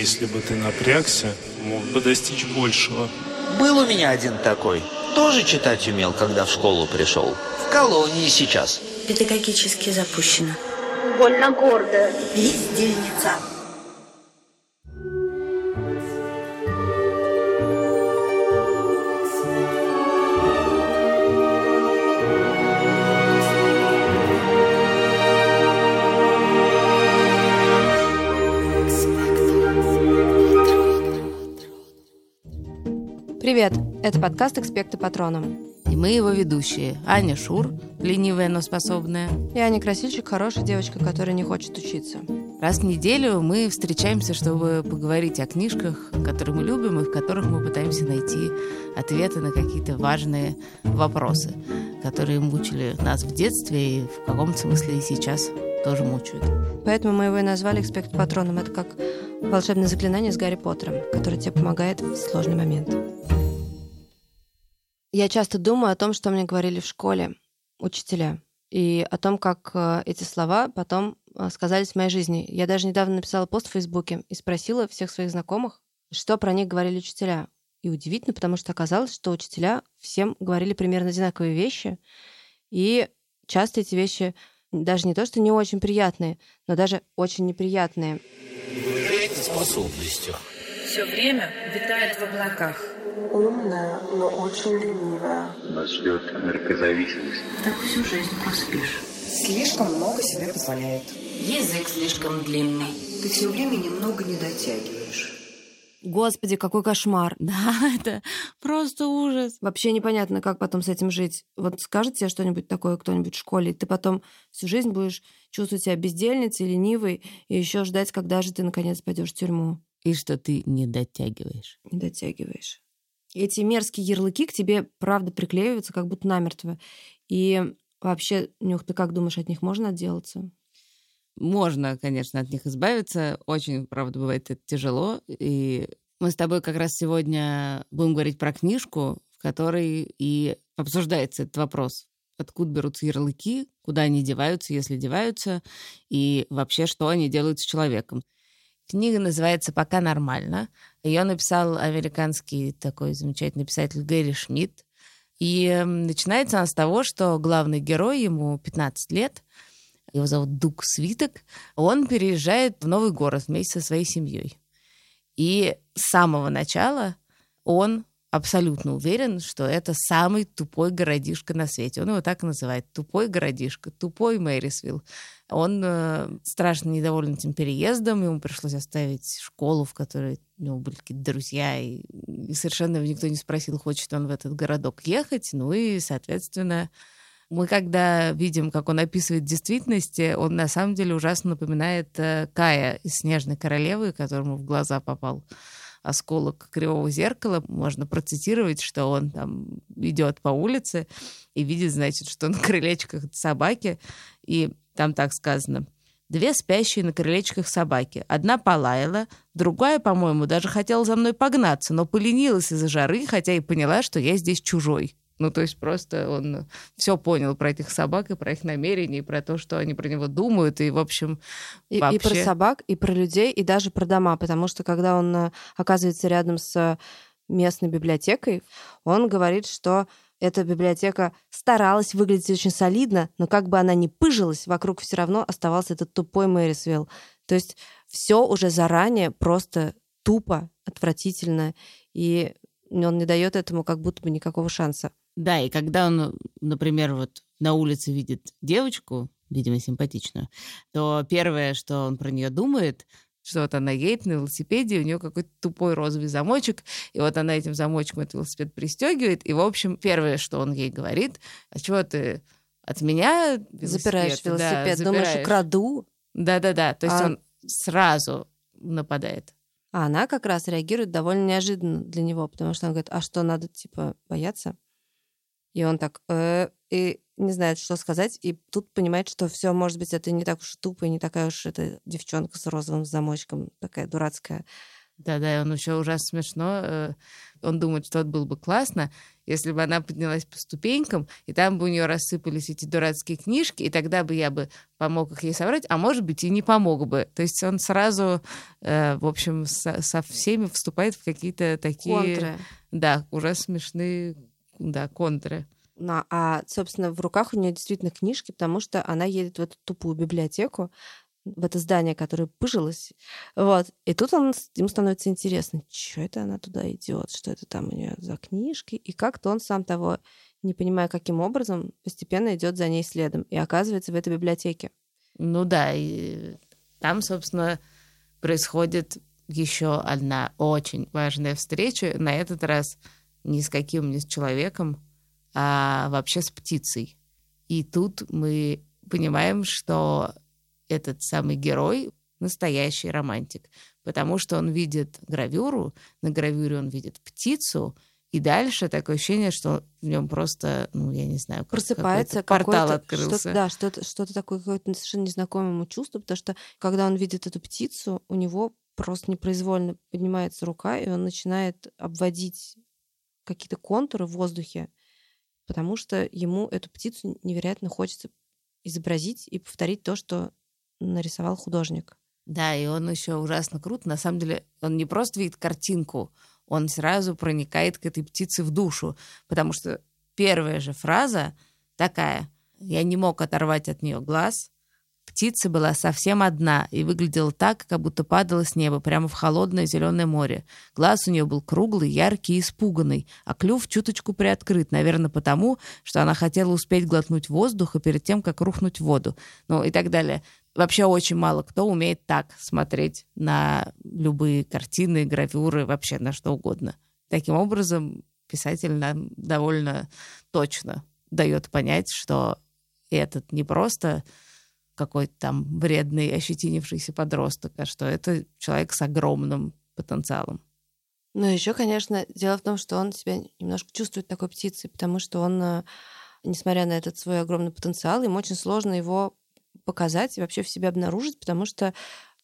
если бы ты напрягся, мог бы достичь большего. Был у меня один такой. Тоже читать умел, когда в школу пришел. В колонии сейчас. Педагогически запущено. Больно гордая. Бездельница. Это подкаст «Экспекты Патроном». И мы его ведущие. Аня Шур, ленивая, но способная. И Аня Красильчик, хорошая девочка, которая не хочет учиться. Раз в неделю мы встречаемся, чтобы поговорить о книжках, которые мы любим и в которых мы пытаемся найти ответы на какие-то важные вопросы, которые мучили нас в детстве и в каком-то смысле и сейчас тоже мучают. Поэтому мы его и назвали «Экспект Патроном». Это как волшебное заклинание с Гарри Поттером, которое тебе помогает в сложный момент. Я часто думаю о том, что мне говорили в школе учителя, и о том, как э, эти слова потом э, сказались в моей жизни. Я даже недавно написала пост в Фейсбуке и спросила всех своих знакомых, что про них говорили учителя. И удивительно, потому что оказалось, что учителя всем говорили примерно одинаковые вещи, и часто эти вещи даже не то, что не очень приятные, но даже очень неприятные. Способностью. Все время витает в облаках. Умная, но очень ленивая. Нас ждет наркозависимость. Так всю жизнь проспишь. Слишком много себе позволяет. Язык слишком длинный. Ты все время немного не дотягиваешь. Господи, какой кошмар. Да, это просто ужас. Вообще непонятно, как потом с этим жить. Вот скажет тебе что-нибудь такое кто-нибудь в школе, и ты потом всю жизнь будешь чувствовать себя бездельницей, ленивой, и еще ждать, когда же ты наконец пойдешь в тюрьму. И что ты не дотягиваешь. Не дотягиваешь. Эти мерзкие ярлыки к тебе, правда, приклеиваются как будто намертво. И вообще, Нюх, ты как думаешь, от них можно отделаться? Можно, конечно, от них избавиться. Очень, правда, бывает это тяжело. И мы с тобой как раз сегодня будем говорить про книжку, в которой и обсуждается этот вопрос. Откуда берутся ярлыки, куда они деваются, если деваются, и вообще, что они делают с человеком. Книга называется «Пока нормально». Ее написал американский такой замечательный писатель Гэри Шмидт. И м, начинается она с того, что главный герой, ему 15 лет, его зовут Дуг Свиток, он переезжает в новый город вместе со своей семьей. И с самого начала он абсолютно уверен, что это самый тупой городишко на свете. Он его так называет. Тупой городишко, тупой Мэрисвилл. Он э, страшно недоволен этим переездом, ему пришлось оставить школу, в которой у него были какие-то друзья, и, и совершенно никто не спросил, хочет он в этот городок ехать. Ну и, соответственно, мы когда видим, как он описывает действительность, он на самом деле ужасно напоминает э, Кая из «Снежной королевы», которому в глаза попал осколок кривого зеркала. Можно процитировать, что он там идет по улице и видит, значит, что на крылечках собаки, и там так сказано. Две спящие на крылечках собаки. Одна полаяла, другая, по-моему, даже хотела за мной погнаться, но поленилась из-за жары, хотя и поняла, что я здесь чужой. Ну, то есть просто он все понял про этих собак и про их намерения, и про то, что они про него думают, и, в общем, И, и вообще... про собак, и про людей, и даже про дома, потому что когда он э, оказывается рядом с местной библиотекой, он говорит, что эта библиотека старалась выглядеть очень солидно, но как бы она ни пыжилась, вокруг все равно оставался этот тупой Мэрисвилл. То есть все уже заранее просто тупо, отвратительно, и он не дает этому как будто бы никакого шанса. Да, и когда он, например, вот на улице видит девочку, видимо, симпатичную, то первое, что он про нее думает, что вот она едет на велосипеде, у нее какой-то тупой розовый замочек, и вот она этим замочком этот велосипед пристегивает, и, в общем, первое, что он ей говорит, а чего ты от меня велосипед?» Запираешь Да, велосипед, думаешь, запираешь. украду, Да-да-да, то есть А- он сразу нападает. А она как раз реагирует довольно неожиданно для него, потому что она говорит, а что, надо, типа, бояться? И он так, «Э», и не знает, что сказать, и тут понимает, что все, может быть, это не так уж тупо, и не такая уж эта девчонка с розовым замочком, такая дурацкая. Да-да, и он еще ужасно смешно. э, Он думает, что это было бы классно, если бы она поднялась по ступенькам, и там бы у нее рассыпались эти дурацкие книжки, и тогда бы я бы помог их ей собрать, а может быть и не помог бы. То есть он сразу, э, в общем, со, со всеми вступает в какие-то такие... Контры. Да, ужасно смешные, да, контры. Ну, а, собственно, в руках у нее действительно книжки, потому что она едет в эту тупую библиотеку, в это здание, которое пыжилось. Вот. И тут он, ему становится интересно, что это она туда идет, что это там у нее за книжки. И как-то он сам того, не понимая, каким образом, постепенно идет за ней следом и оказывается в этой библиотеке. Ну да, и там, собственно, происходит еще одна очень важная встреча. На этот раз не с каким, не с человеком, а вообще с птицей. И тут мы понимаем, что этот самый герой настоящий романтик, потому что он видит гравюру, на гравюре он видит птицу, и дальше такое ощущение, что в нем просто, ну, я не знаю, Просыпается какой-то портал какое-то- открылся. Что-то, да, что-то, что-то такое, какое-то совершенно незнакомое ему чувство, потому что когда он видит эту птицу, у него просто непроизвольно поднимается рука, и он начинает обводить какие-то контуры в воздухе, потому что ему эту птицу невероятно хочется изобразить и повторить то, что нарисовал художник. Да, и он еще ужасно крут. На самом деле, он не просто видит картинку, он сразу проникает к этой птице в душу. Потому что первая же фраза такая. Я не мог оторвать от нее глаз. Птица была совсем одна и выглядела так, как будто падала с неба прямо в холодное зеленое море. Глаз у нее был круглый, яркий и испуганный, а клюв чуточку приоткрыт, наверное, потому, что она хотела успеть глотнуть воздуха перед тем, как рухнуть в воду. Ну и так далее. Вообще очень мало кто умеет так смотреть на любые картины, гравюры, вообще на что угодно. Таким образом, писатель нам довольно точно дает понять, что этот не просто какой-то там вредный, ощетинившийся подросток, а что это человек с огромным потенциалом. Но еще, конечно, дело в том, что он себя немножко чувствует такой птицей, потому что он, э, несмотря на этот свой огромный потенциал, ему очень сложно его показать и вообще в себе обнаружить, потому что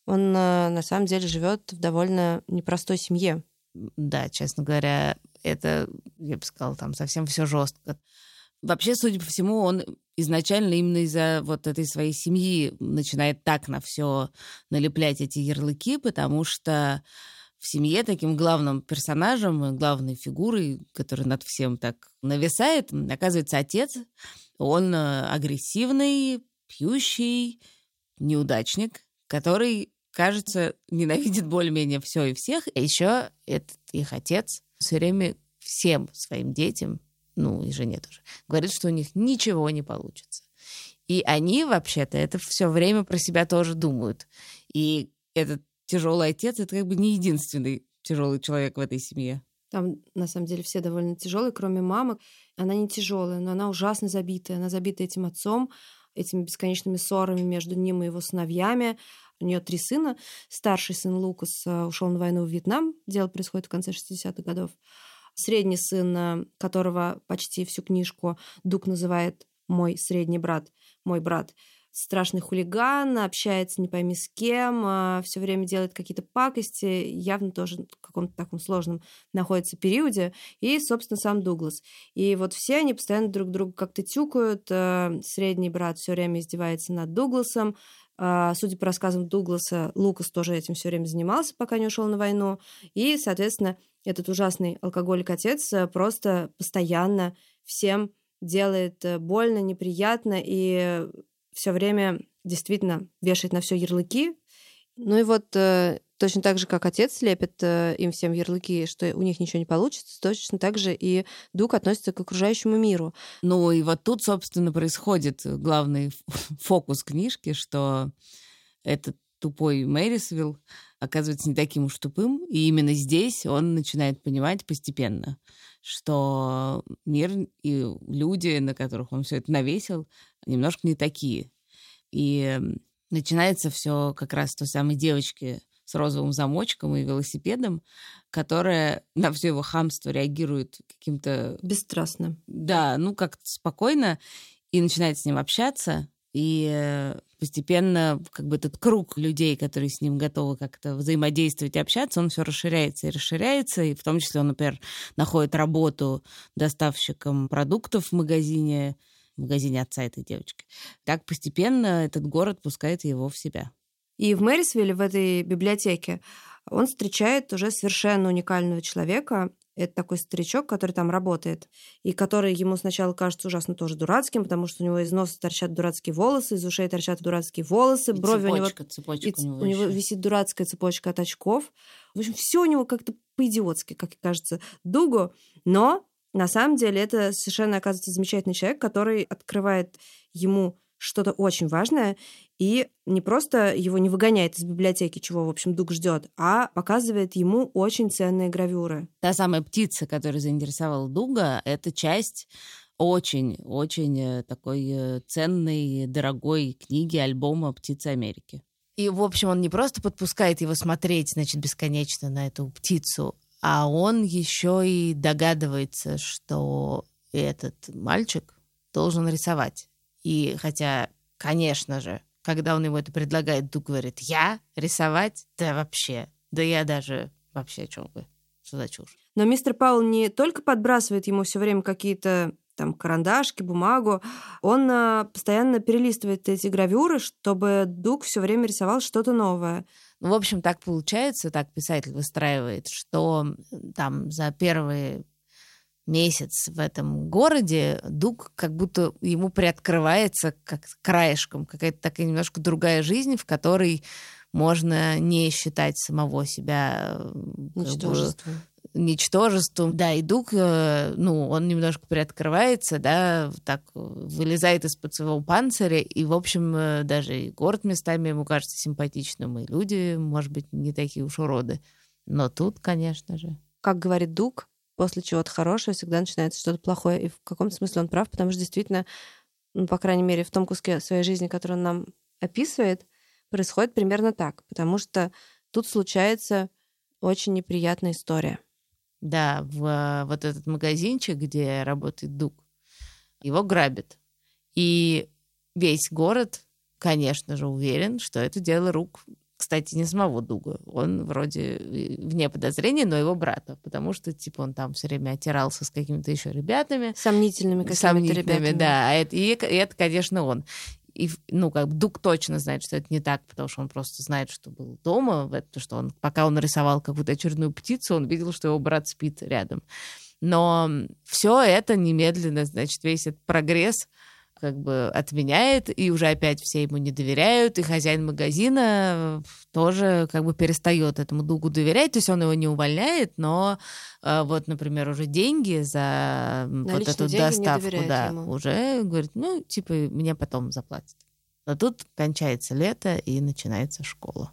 он э, на самом деле живет в довольно непростой семье. Да, честно говоря, это, я бы сказала, там совсем все жестко. Вообще, судя по всему, он изначально именно из-за вот этой своей семьи начинает так на все налеплять эти ярлыки, потому что в семье таким главным персонажем, главной фигурой, которая над всем так нависает, оказывается отец. Он э, агрессивный, пьющий, неудачник, который, кажется, ненавидит более-менее все и всех. А еще этот их отец все время всем своим детям, ну и жене тоже, говорит, что у них ничего не получится. И они вообще-то это все время про себя тоже думают. И этот тяжелый отец это как бы не единственный тяжелый человек в этой семье. Там, на самом деле, все довольно тяжелые, кроме мамы. Она не тяжелая, но она ужасно забитая. Она забита этим отцом, этими бесконечными ссорами между ним и его сыновьями. У нее три сына. Старший сын Лукас ушел на войну в Вьетнам. Дело происходит в конце 60-х годов. Средний сын, э, которого почти всю книжку Дук называет мой средний брат, мой брат, страшный хулиган, общается не пойми с кем, все время делает какие-то пакости, явно тоже в каком-то таком сложном находится периоде, и, собственно, сам Дуглас. И вот все они постоянно друг друга как-то тюкают, э, средний брат все время издевается над Дугласом, Судя по рассказам Дугласа, Лукас тоже этим все время занимался, пока не ушел на войну. И, соответственно, этот ужасный алкоголик-отец э, просто постоянно всем делает э, больно, неприятно и все время действительно вешает на все ярлыки. Ну и вот э, точно так же, как отец лепит им всем ярлыки, что у них ничего не получится, точно так же и Дук относится к окружающему миру. Ну и вот тут, собственно, происходит главный фокус книжки, что этот тупой Мэрисвилл оказывается не таким уж тупым, и именно здесь он начинает понимать постепенно, что мир и люди, на которых он все это навесил, немножко не такие. И начинается все как раз с той самой девочки с розовым замочком и велосипедом, которая на все его хамство реагирует каким-то... Бесстрастно. Да, ну как-то спокойно, и начинает с ним общаться, и постепенно как бы этот круг людей, которые с ним готовы как-то взаимодействовать и общаться, он все расширяется и расширяется, и в том числе он, например, находит работу доставщиком продуктов в магазине, в магазине отца этой девочки. Так постепенно этот город пускает его в себя. И в Мэрисвилле, в этой библиотеке, он встречает уже совершенно уникального человека. Это такой старичок, который там работает, и который ему сначала кажется ужасно тоже дурацким, потому что у него из носа торчат дурацкие волосы, из ушей торчат дурацкие волосы, И брови цепочка, у него... цепочка и у него у него висит дурацкая цепочка от очков. В общем, все у него как-то по-идиотски, как кажется, Дугу. Но на самом деле это совершенно оказывается замечательный человек, который открывает ему что-то очень важное и не просто его не выгоняет из библиотеки, чего, в общем, Дуг ждет, а показывает ему очень ценные гравюры. Та самая птица, которая заинтересовала Дуга, это часть очень-очень э, такой э, ценной, дорогой книги, альбома «Птицы Америки». И, в общем, он не просто подпускает его смотреть, значит, бесконечно на эту птицу, а он еще и догадывается, что этот мальчик должен рисовать. И хотя, конечно же, когда он ему это предлагает, Дуг говорит, я рисовать? Да вообще, да я даже вообще о чем вы? Что за чушь? Но мистер Паул не только подбрасывает ему все время какие-то там карандашки, бумагу, он а, постоянно перелистывает эти гравюры, чтобы Дуг все время рисовал что-то новое. Ну, в общем, так получается, так писатель выстраивает, что там за первый месяц в этом городе Дуг как будто ему приоткрывается как краешком какая-то такая немножко другая жизнь, в которой можно не считать самого себя э, как бы, Ничтожество. ничтожеством. Да, и Дуг, э, ну, он немножко приоткрывается, да, так вылезает из-под своего панциря, и, в общем, э, даже и город местами ему кажется симпатичным, и люди, может быть, не такие уж уроды. Но тут, конечно же. Как говорит Дуг, после чего-то хорошего всегда начинается что-то плохое. И в каком-то смысле он прав, потому что действительно, ну, по крайней мере, в том куске своей жизни, который он нам описывает, происходит примерно так. Потому что тут случается очень неприятная история. Да, в э, вот этот магазинчик, где работает Дуг, его грабят. И весь город, конечно же, уверен, что это дело рук, кстати, не самого Дуга. Он вроде э, вне подозрения, но его брата, потому что, типа, он там все время отирался с какими-то еще ребятами. Сомнительными какими-то Сомнительными, ребятами. да. А это, и, и это, конечно, он. И, ну, как бы Дуг точно знает, что это не так, потому что он просто знает, что был дома, это, что он, пока он рисовал какую-то очередную птицу, он видел, что его брат спит рядом. Но все это немедленно, значит, весь этот прогресс как бы отменяет, и уже опять все ему не доверяют, и хозяин магазина тоже как бы перестает этому Дугу доверять, то есть он его не увольняет, но э, вот, например, уже деньги за м, вот Наличные эту доставку, да, ему. уже говорит, ну, типа, мне потом заплатят. Но тут кончается лето, и начинается школа.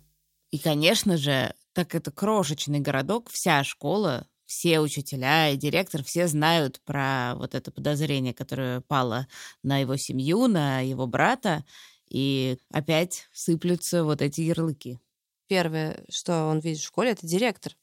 И, конечно же, так это крошечный городок, вся школа, все учителя и директор, все знают про вот это подозрение, которое пало на его семью, на его брата, и опять сыплются вот эти ярлыки. Первое, что он видит в школе, это директор,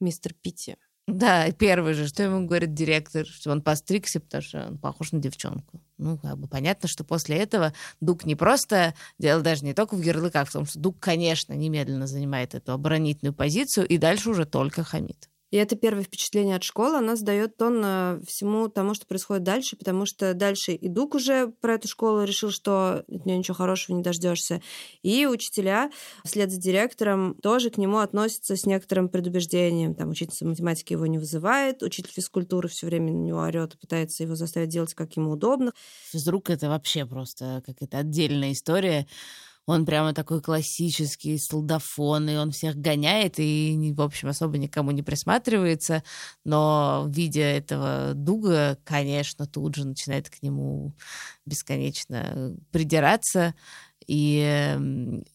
мистер Питти. Да, и первый же, что ему говорит директор, что он постригся, потому что он похож на девчонку. Ну, как бы понятно, что после этого Дуг не просто, дело даже не только в ярлыках, в том, что Дуг, конечно, немедленно занимает эту оборонительную позицию и дальше уже только хамит. И это первое впечатление от школы, она задает тон э, всему тому, что происходит дальше, потому что дальше и Дуг уже про эту школу решил, что от нее ничего хорошего не дождешься. И учителя, вслед за директором, тоже к нему относятся с некоторым предубеждением. Там учительница математики его не вызывает, учитель физкультуры все время на него орет и пытается его заставить делать, как ему удобно. Физрук — это вообще просто какая-то отдельная история. Он прямо такой классический солдафон, и он всех гоняет, и, в общем, особо никому не присматривается. Но, видя этого Дуга, конечно, тут же начинает к нему бесконечно придираться. И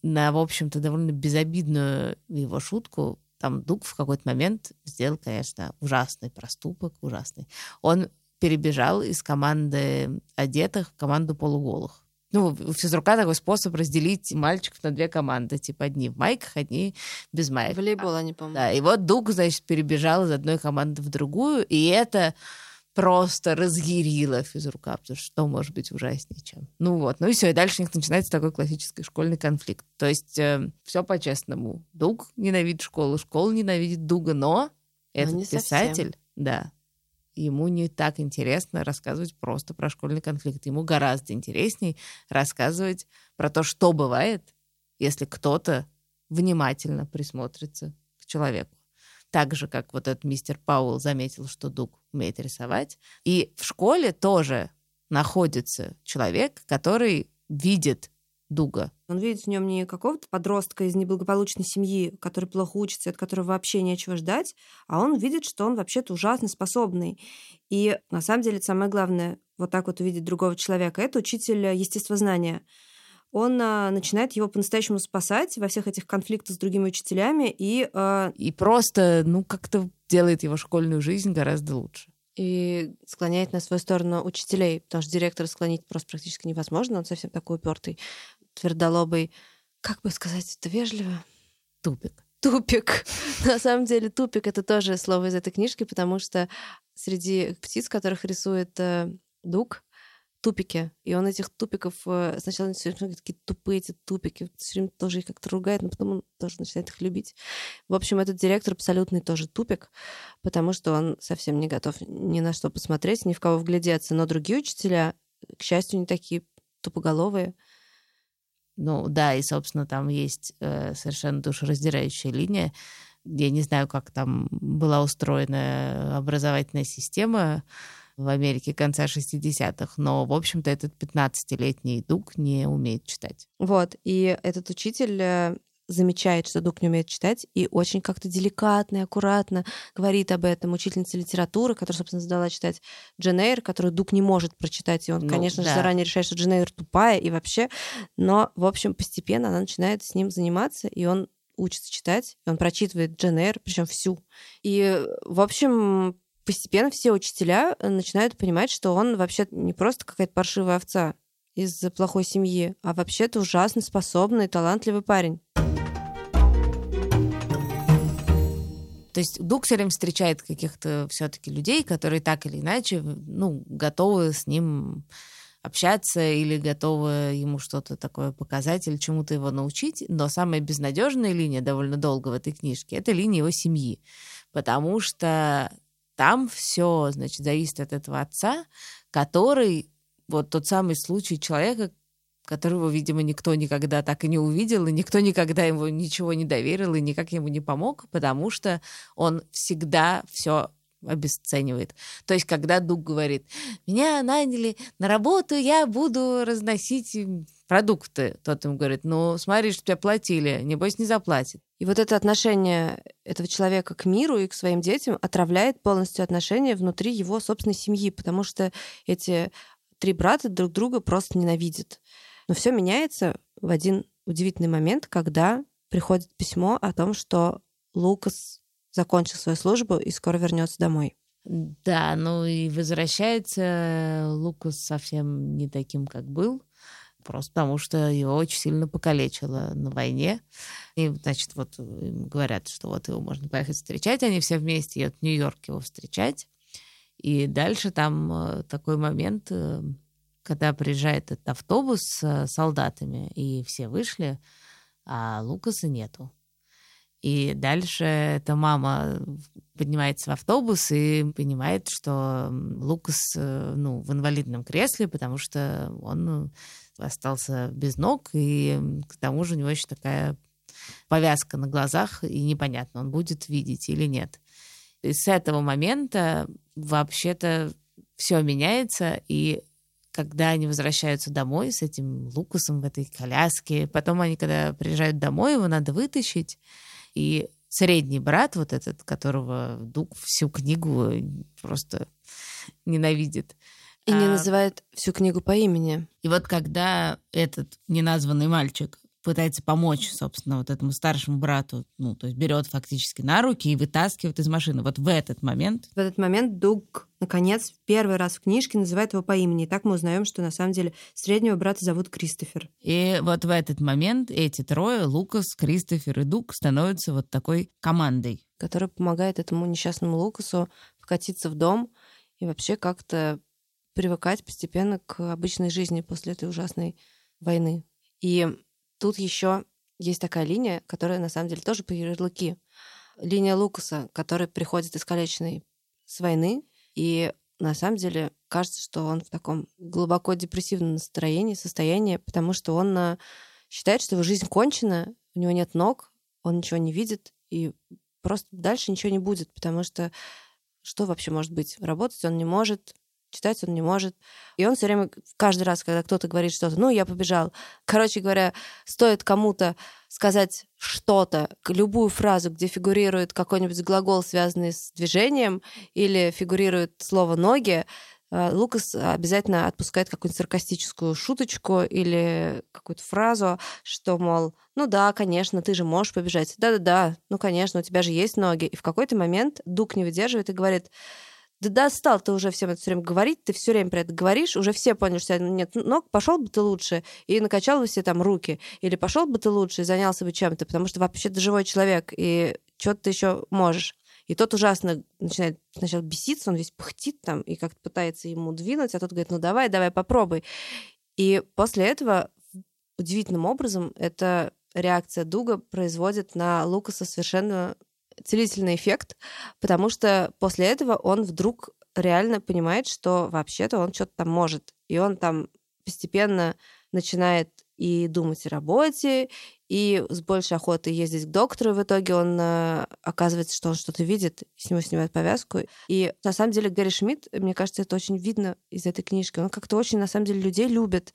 на, в общем-то, довольно безобидную его шутку там Дуг в какой-то момент сделал, конечно, ужасный проступок, ужасный. Он перебежал из команды одетых в команду полуголых. Ну, у физрука такой способ разделить мальчиков на две команды. Типа одни в майках, одни без маек. Волейбол, они, по-моему. Да, и вот Дуг, значит, перебежал из одной команды в другую, и это просто разъярила физрука, потому что что может быть ужаснее, чем... Ну вот, ну и все, и дальше у них начинается такой классический школьный конфликт. То есть э, все по-честному. Дуг ненавидит школу, школа ненавидит Дуга, но этот совсем. писатель, да, ему не так интересно рассказывать просто про школьный конфликт. Ему гораздо интересней рассказывать про то, что бывает, если кто-то внимательно присмотрится к человеку. Так же, как вот этот мистер Пауэлл заметил, что Дуг умеет рисовать. И в школе тоже находится человек, который видит Дуга. Он видит в нем не какого-то подростка из неблагополучной семьи, который плохо учится, от которого вообще нечего ждать, а он видит, что он вообще-то ужасно способный. И на самом деле самое главное вот так вот увидеть другого человека — это учитель естествознания. Он а, начинает его по-настоящему спасать во всех этих конфликтах с другими учителями и... а, И просто, ну, как-то делает его школьную жизнь гораздо лучше. И склоняет на свою сторону учителей, потому что директора склонить просто практически невозможно, он совсем такой упертый, твердолобый. Как бы сказать это вежливо? Тупик. Тупик. На самом деле тупик — это тоже слово из этой книжки, потому что среди птиц, которых рисует э, Дуг, тупики. И он этих тупиков э, сначала все время такие тупые эти тупики, все время тоже их как-то ругает, но потом он тоже начинает их любить. В общем, этот директор абсолютный тоже тупик, потому что он совсем не готов ни на что посмотреть, ни в кого вглядеться. Но другие учителя, к счастью, не такие тупоголовые. Ну да, и, собственно, там есть э, совершенно душераздирающая линия. Я не знаю, как там была устроена образовательная система в Америке конца 60-х, но, в общем-то, этот 15-летний Дуг не умеет читать. Вот, и этот учитель э, замечает, что Дуг не умеет читать, и очень как-то деликатно и аккуратно говорит об этом. Учительница литературы, которая, собственно, задала читать Джен Эйр, которую Дуг не может прочитать, и он, Ну, конечно же, да. заранее решает, что Джен Эйр тупая и вообще. Но, в общем, постепенно она начинает с ним заниматься, и он учится читать, и он прочитывает Джен Эйр, причем всю. И, в общем, постепенно все учителя э, начинают понимать, что он вообще не просто какая-то паршивая овца из плохой семьи, а вообще-то ужасно способный, талантливый парень. То есть Дуг встречает каких-то все-таки людей, которые так или иначе, ну, готовы с ним общаться или готовы ему что-то такое показать или чему-то его научить. Но самая безнадежная линия довольно долго в этой книжке — это линия его семьи. Потому что там все, значит, зависит от этого отца, который вот тот самый случай человека, которого, видимо, никто никогда так и не увидел, и никто никогда ему ничего не доверил, и никак ему не помог, потому что он всегда все обесценивает. То есть, когда Дуг говорит, меня наняли на работу, я буду разносить продукты, тот ему говорит, ну, смотри, что тебя платили, небось не заплатит. И вот это отношение этого человека к миру и к своим детям отравляет полностью отношения внутри его собственной семьи, потому что эти три брата друг друга просто ненавидят. Но все меняется в один удивительный момент, когда приходит письмо о том, что Лукас закончил свою службу и скоро вернется домой. Да, ну и возвращается Лукас совсем не таким, как был, просто потому что его очень сильно покалечило на войне. И, значит, вот им говорят, что вот его можно поехать встречать, они все вместе едут в Нью-Йорк его встречать. И дальше там э, такой момент, э, когда приезжает этот автобус с солдатами, и все вышли, а Лукаса нету. И дальше эта мама поднимается в автобус и понимает, что Лукас э, ну, в инвалидном кресле, потому что он остался без ног, и к тому же у него еще такая повязка на глазах, и непонятно, он будет видеть или нет. И с этого момента вообще-то все меняется, и когда они возвращаются домой с этим Лукасом в этой коляске, потом они, когда приезжают домой, его надо вытащить, и средний брат, вот этот, которого Дуг всю книгу просто ненавидит. И не а, называет всю книгу по имени. И вот когда этот неназванный мальчик пытается помочь, собственно, вот этому старшему брату, ну, то есть берет фактически на руки и вытаскивает из машины. Вот в этот момент В этот момент Дуг, наконец, первый раз в книжке называет его по имени. И так мы узнаем, что на самом деле среднего брата зовут Кристофер. И вот в этот момент эти трое, Лукас, Кристофер и Дуг, становятся вот такой командой. который помогает этому несчастному Лукасу вкатиться в дом и вообще как-то привыкать постепенно к обычной жизни после этой ужасной войны. И тут еще есть такая линия, которая на самом деле тоже по ярлыки. Линия Лукаса, который приходит искалеченный с войны, и на самом деле кажется, что он в таком глубоко депрессивном настроении, состоянии, потому что он э, считает, что его жизнь кончена, у него нет ног, он ничего не видит, и просто дальше ничего не будет, потому что что вообще может быть? Работать он не может, читать он не может. И он все время, каждый раз, когда кто-то говорит что-то, ну, я побежал. Короче говоря, стоит кому-то сказать что-то, любую фразу, где фигурирует какой-нибудь глагол, связанный с движением, или фигурирует слово «ноги», э, Лукас обязательно отпускает какую-нибудь саркастическую шуточку или какую-то фразу, что, мол, ну да, конечно, ты же можешь побежать. Да-да-да, ну, конечно, у тебя же есть ноги. И в какой-то момент Дук не выдерживает и говорит, да достал ты уже всем это все время говорить, ты все время про это говоришь, уже все поняли, что у тебя нет ног, пошел бы ты лучше и накачал бы себе там руки, или пошел бы ты лучше и занялся бы чем-то, потому что вообще ты живой человек, и что ты еще можешь. И тот ужасно начинает сначала беситься, он весь пыхтит там и как-то пытается ему двинуть, а тот говорит, ну давай, давай, попробуй. И после этого удивительным образом эта реакция Дуга производит на Лукаса совершенно целительный эффект, потому что после этого он вдруг реально понимает, что вообще-то он что-то там может. И он там постепенно начинает и думать о работе, и с большей охотой ездить к доктору. В итоге он э, оказывается, что он что-то видит, с него снимают повязку. И на самом деле Гэри Шмидт, мне кажется, это очень видно из этой книжки. Он как-то очень, на самом деле, людей любит.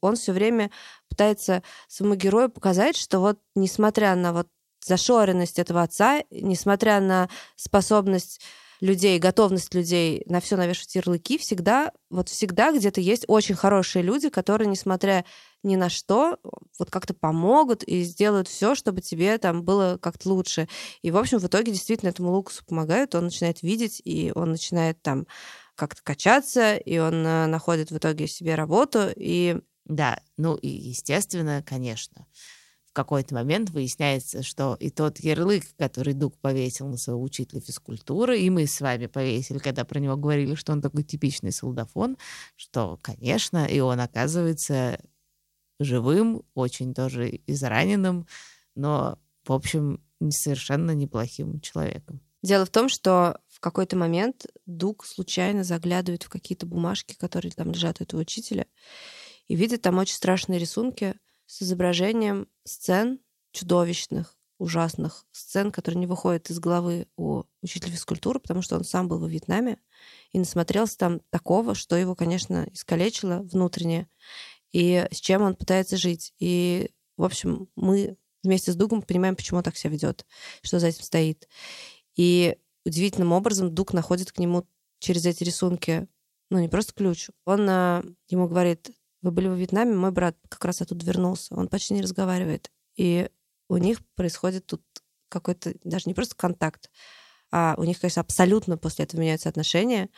Он все время пытается своему герою показать, что вот несмотря на вот зашоренность этого отца, несмотря на способность людей, готовность людей на все навешивать ярлыки, всегда, вот всегда где-то есть очень хорошие люди, которые, несмотря ни на что, вот как-то помогут и сделают все, чтобы тебе там было как-то лучше. И, в общем, в итоге действительно этому Лукасу помогают, он начинает видеть, и он начинает там как-то качаться, и он э, находит в итоге себе работу, и... Да, ну и естественно, конечно, какой-то момент выясняется, что и тот ярлык, который Дуг повесил на своего учителя физкультуры, и мы с вами повесили, когда про него говорили, что он такой типичный солдафон, что, конечно, и он оказывается живым, очень тоже израненным, но, в общем, совершенно неплохим человеком. Дело в том, что в какой-то момент Дуг случайно заглядывает в какие-то бумажки, которые там лежат у этого учителя, и видит там очень страшные рисунки — с изображением сцен чудовищных, ужасных сцен, которые не выходят из головы у учителя физкультуры, потому что он сам был во Вьетнаме и насмотрелся там такого, что его, конечно, искалечило внутренне, и с чем он пытается жить. И, в общем, мы вместе с Дугом понимаем, почему он так себя ведет, что за этим стоит. И удивительным образом Дуг находит к нему через эти рисунки, ну, не просто ключ. Он а, ему говорит, вы были во Вьетнаме, мой брат как раз оттуда вернулся, он почти не разговаривает. И у них происходит тут какой-то, даже не просто контакт, а у них, конечно, абсолютно после этого меняются отношения.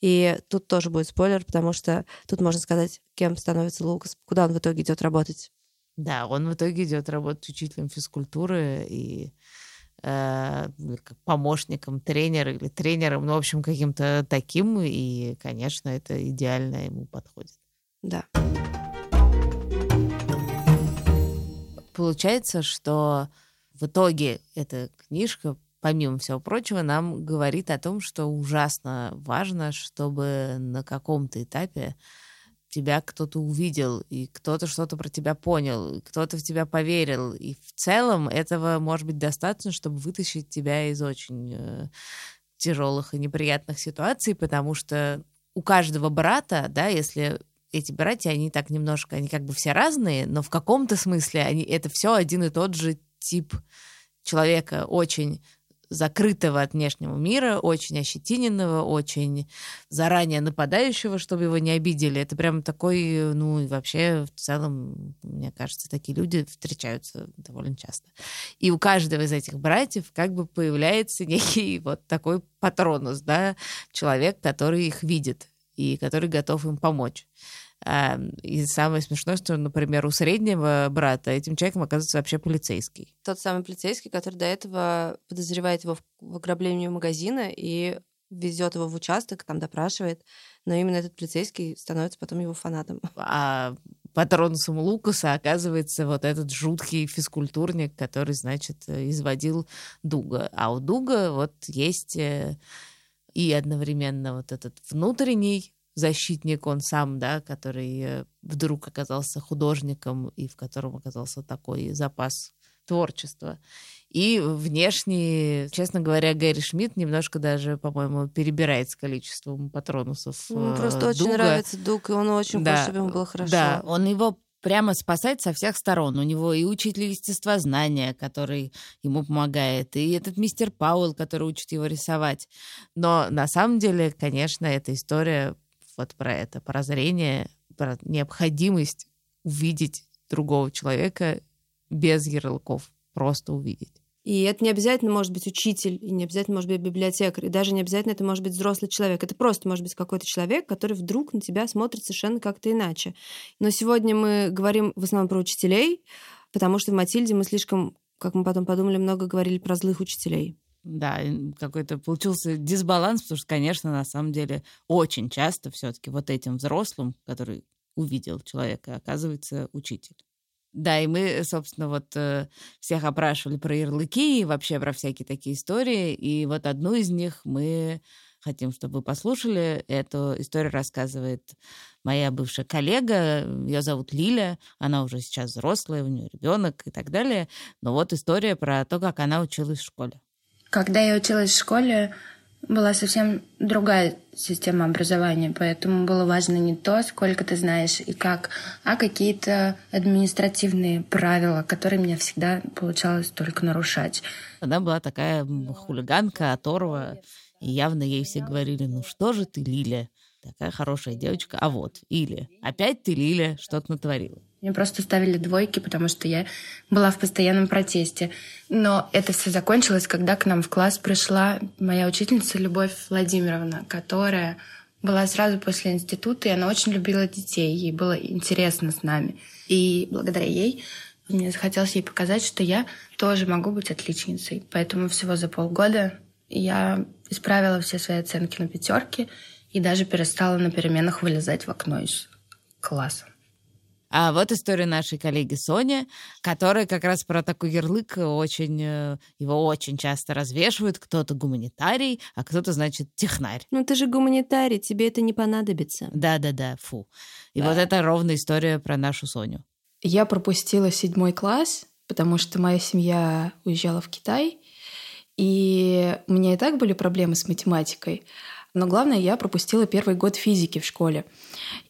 И тут тоже будет спойлер, потому что тут можно сказать, кем становится Лукас, куда он в итоге идет работать. Да, он в итоге идет работать учителем физкультуры и э, помощником тренера или тренером, ну, в общем, каким-то таким, и, конечно, это идеально ему подходит. Да. Получается, что в итоге эта книжка, помимо всего прочего, нам говорит о том, что ужасно важно, чтобы на каком-то этапе тебя кто-то увидел, и кто-то что-то про тебя понял, кто-то в тебя поверил. И в целом этого может быть достаточно, чтобы вытащить тебя из очень э, тяжелых и неприятных ситуаций, потому что у каждого брата, да, если эти братья, они так немножко, они как бы все разные, но в каком-то смысле они, это все один и тот же тип человека, очень закрытого от внешнего мира, очень ощетиненного, очень заранее нападающего, чтобы его не обидели. Это прям такой, ну и вообще в целом, мне кажется, такие люди встречаются довольно часто. И у каждого из этих братьев как бы появляется некий вот такой патронус, да, человек, который их видит и который готов им помочь. И самое смешное, что, например, у среднего брата этим человеком оказывается вообще полицейский. Тот самый полицейский, который до этого подозревает его в ограблении магазина и везет его в участок, там допрашивает, но именно этот полицейский становится потом его фанатом. А патронусом Лукаса оказывается вот этот жуткий физкультурник, который, значит, изводил Дуга. А у Дуга вот есть э, и одновременно вот этот внутренний защитник, он сам, да, который э, вдруг оказался художником и в котором оказался такой запас творчества. И внешне, честно говоря, Гэри Шмидт немножко даже, по-моему, перебирает с количеством патронусов. Ему э, просто очень Дуга. нравится Дуг, и он очень Да, хочет, чтобы ему было хорошо. Да, он его прямо спасает со всех сторон. У него и учитель естествознания, который ему помогает, и этот мистер Пауэлл, который учит его рисовать. Но на самом деле, конечно, эта история вот про это прозрение, про необходимость увидеть другого человека без ярлыков, просто увидеть. И это не обязательно может быть учитель, и не обязательно может быть библиотекарь, и даже не обязательно это может быть взрослый человек. Это просто может быть какой-то человек, который вдруг на тебя смотрит совершенно как-то иначе. Но сегодня мы говорим в основном про учителей, потому что в Матильде мы слишком, как мы потом подумали, много говорили про злых учителей. Да, какой-то получился дисбаланс, потому что, конечно, на самом деле очень часто все-таки вот этим взрослым, который увидел человека, оказывается учитель. Да, и мы, собственно, вот э, всех опрашивали про ярлыки и вообще про всякие такие истории. И вот одну из них мы хотим, чтобы вы послушали. Эту историю рассказывает моя бывшая коллега. Ее зовут Лиля. Она уже сейчас взрослая, у нее ребенок и так далее. Но вот история про то, как она училась в школе. Когда я училась в школе, была совсем другая система образования, поэтому было важно не то, сколько ты знаешь и как, а какие-то административные правила, которые мне всегда получалось только нарушать. Она была такая хулиганка, оторва, и явно ей все говорили, ну что же ты, Лиля, такая хорошая девочка, а вот, или опять ты, Лиля, что-то натворила. Мне просто ставили двойки, потому что я была в постоянном протесте. Но это все закончилось, когда к нам в класс пришла моя учительница Любовь Владимировна, которая была сразу после института, и она очень любила детей, ей было интересно с нами. И благодаря ей мне захотелось ей показать, что я тоже могу быть отличницей. Поэтому всего за полгода я исправила все свои оценки на пятерки и даже перестала на переменах вылезать в окно из класса. А вот история нашей коллеги Сони, которая как раз про такой ярлык очень, э, его очень часто развешивают. Кто-то гуманитарий, а кто-то, значит, технарь. Ну ты же гуманитарий, тебе это не понадобится. Да-да-да, фу. И вот это ровно история про нашу Соню. Я пропустила седьмой класс, потому что моя семья уезжала в Китай, и у меня и так были проблемы с математикой. Но главное, я пропустила первый год физики в школе.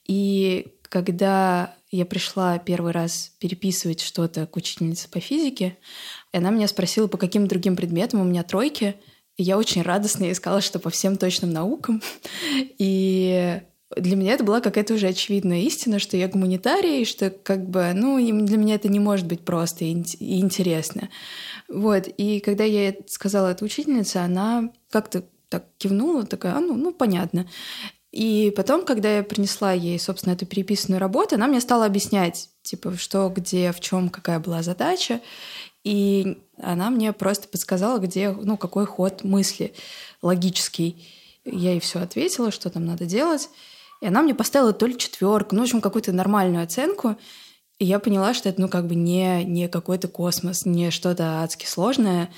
И когда я пришла первый раз переписывать что-то к учительнице по физике, и она меня спросила, по каким другим предметам у меня тройки, и я очень радостно ей сказала, что по всем точным наукам. И для меня это была какая-то уже очевидная истина, что я гуманитарий, что как бы, ну, для меня это не может быть просто и ин- и интересно. Вот, и когда я это сказала этой учительнице, она как-то так кивнула, такая, а, ну, ну, понятно. И потом, когда я принесла ей, собственно, эту переписанную работу, она мне стала объяснять, типа, что, где, в чем, какая была задача. И она мне просто подсказала, где, ну, какой ход мысли логический. Я ей все ответила, что там надо делать. И она мне поставила то ли четверку, ну, в общем, какую-то нормальную оценку. И я поняла, что это, ну, как бы не, не какой-то космос, не что-то адски сложное.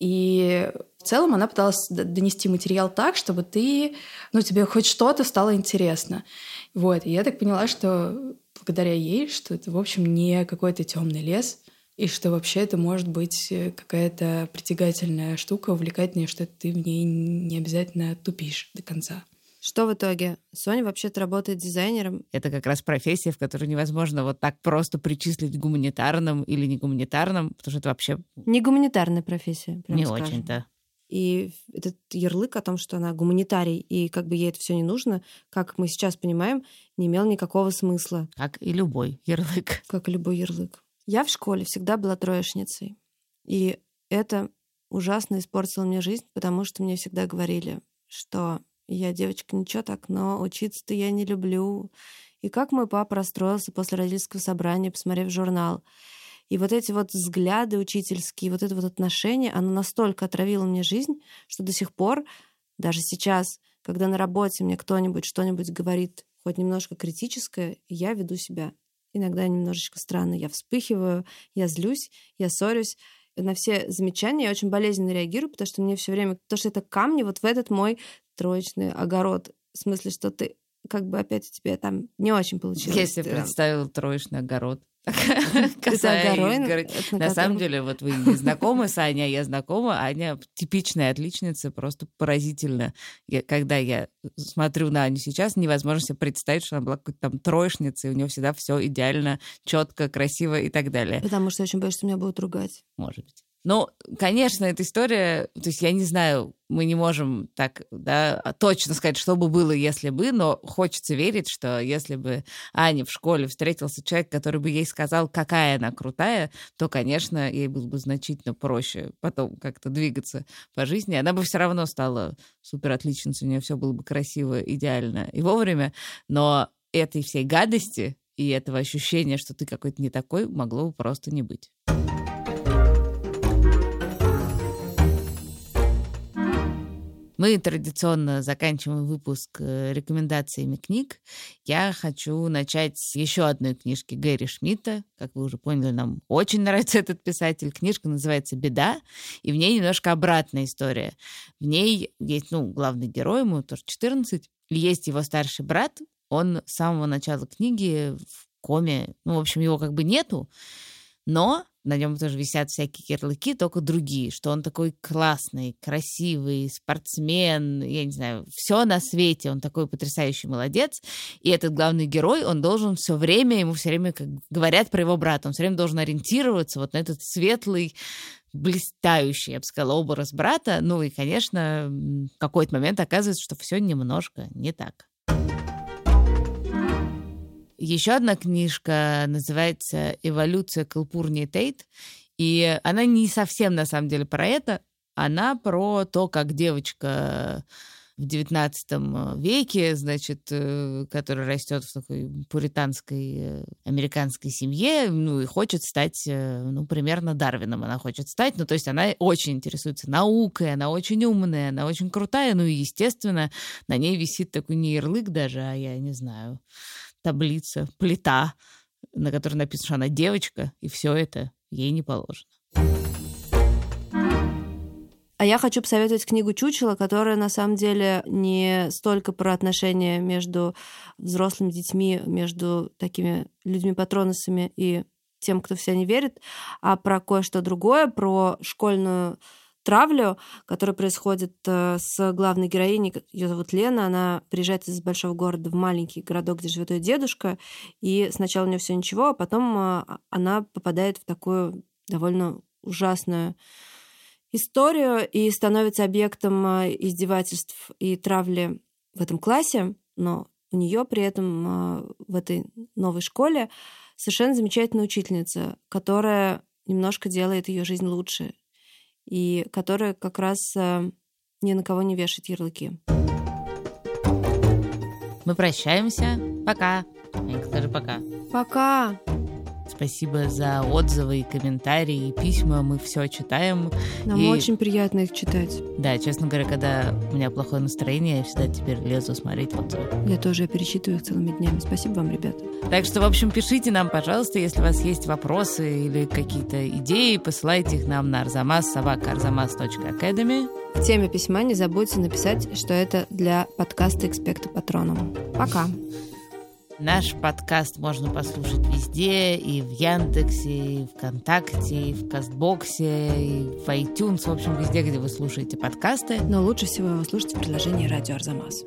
И в целом она пыталась донести материал так, чтобы ты, ну, тебе хоть что-то стало интересно. Вот, и я так поняла, что благодаря ей, что это, в общем, не какой-то темный лес, и что вообще это может быть э, какая-то притягательная штука, увлекательная, что ты в ней не обязательно тупишь до конца. Что в итоге? Соня вообще-то работает дизайнером. Это как раз профессия, в которую невозможно вот так просто причислить гуманитарным или не гуманитарным, потому что это вообще Не гуманитарная профессия, не очень-то. И этот ярлык о том, что она гуманитарий, и как бы ей это все не нужно, как мы сейчас понимаем, не имел никакого смысла, Как и любой ярлык. как и любой ярлык. Я в школе всегда была троечницей. И это ужасно испортило мне жизнь, потому что мне всегда говорили, что я девочка ничего так, но учиться-то я не люблю. И как мой папа расстроился после родительского собрания, посмотрев журнал. И вот эти вот взгляды учительские, вот это вот отношение, оно настолько отравило мне жизнь, что до сих пор Даже сейчас, когда на работе мне кто-нибудь что-нибудь говорит, хоть немножко критическое, я веду себя иногда немножечко странно. Я вспыхиваю, я злюсь, я ссорюсь. На все замечания я очень болезненно реагирую, потому что мне все время... то, что это камни вот в этот мой троечный огород. В смысле, что ты как бы опять у тебя там не очень получилось. Я себе представила троечный огород. Косая На самом деле, вот вы не знакомы с Аней, а я знакома. Аня типичная отличница, просто поразительно. Когда я смотрю на Аню сейчас, невозможно себе представить, что она была какой-то там троечницей, у нее всегда все идеально, четко, красиво и так далее. Потому что я очень боюсь, что меня будут ругать. Может быть. Ну, конечно, эта история, то есть я не знаю, мы не можем так да, точно сказать, что бы было, если бы, но хочется верить, что если бы Ане в школе встретился человек, который бы ей сказал, какая она крутая, то, конечно, ей было бы значительно проще потом как-то двигаться по жизни. Она бы все равно стала супер отличницей, у нее все было бы красиво, идеально и вовремя, но этой всей гадости и этого ощущения, что ты какой-то не такой, могло бы просто не быть. Мы традиционно заканчиваем выпуск э, рекомендациями книг. Я хочу начать с еще одной книжки Гэри Шмидта. Как вы уже поняли, нам очень нравится этот писатель. Книжка называется «Беда», и в ней немножко обратная история. В ней есть, ну, главный герой, ему тоже 14, и есть его старший брат. Он с самого начала книги в коме, ну, в общем, его как бы нету, но на нем тоже висят всякие ярлыки, только другие, что он такой классный, красивый, спортсмен, я не знаю, все на свете, он такой потрясающий молодец. И этот главный герой, он должен все время, ему все время как говорят про его брата, он все время должен ориентироваться вот на этот светлый, блистающий, я бы сказала, образ брата. Ну и, конечно, в какой-то момент оказывается, что все немножко не так. Еще одна книжка называется «Эволюция Калпурни Тейт», и она не совсем на самом деле про это, она про то, как девочка в XIX веке, значит, э, которая растет в такой пуританской э, американской семье, ну, и хочет стать, э, ну, примерно Дарвином она хочет стать. Ну, то есть она очень интересуется наукой, она очень умная, она очень крутая, ну, и, естественно, на ней висит такой не ярлык даже, а я не знаю, таблица, плита, на которой написано, что она девочка, и все это ей не положено. А я хочу посоветовать книгу Чучела, которая на самом деле не столько про отношения между взрослыми детьми, между такими людьми-патронусами и тем, кто все не верит, а про кое-что другое, про школьную травлю, которая происходит э, с главной героиней, ее зовут Лена, она приезжает из большого города в маленький городок, где живет ее дедушка, и сначала у нее все ничего, а потом э, она попадает в такую довольно ужасную историю и становится объектом э, издевательств и травли в этом классе, но у нее при этом в этой новой школе совершенно замечательная учительница, которая немножко делает ее жизнь лучше и которая как раз э, ни на кого не вешает ярлыки. Мы прощаемся. Пока. Я скажи пока. Пока. Спасибо за отзывы и комментарии, и письма. Мы все читаем. Нам и... очень приятно их читать. Да, честно говоря, когда у меня плохое настроение, я всегда теперь лезу смотреть отзывы. Я тоже перечитываю их целыми днями. Спасибо вам, ребята. Так что, в общем, пишите нам, пожалуйста, если у вас есть вопросы или какие-то идеи, посылайте их нам на арзамас собака arzamas.academy. В теме письма не забудьте написать, что это для подкаста «Экспекта Патроном». Пока. Наш подкаст можно послушать везде, и в Яндексе, и в ВКонтакте, и в Кастбоксе, и в iTunes, в общем, везде, где вы слушаете подкасты. Но лучше всего его слушать в приложении «Радио Арзамас».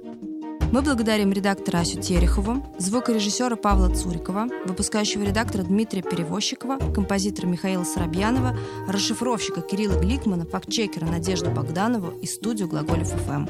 Мы благодарим редактора Асю Терехову, звукорежиссера Павла Цурикова, выпускающего редактора Дмитрия Перевозчикова, композитора Михаила Соробьянова, расшифровщика Кирилла Гликмана, фактчекера Надежду Богданову и студию «Глаголев ФМ».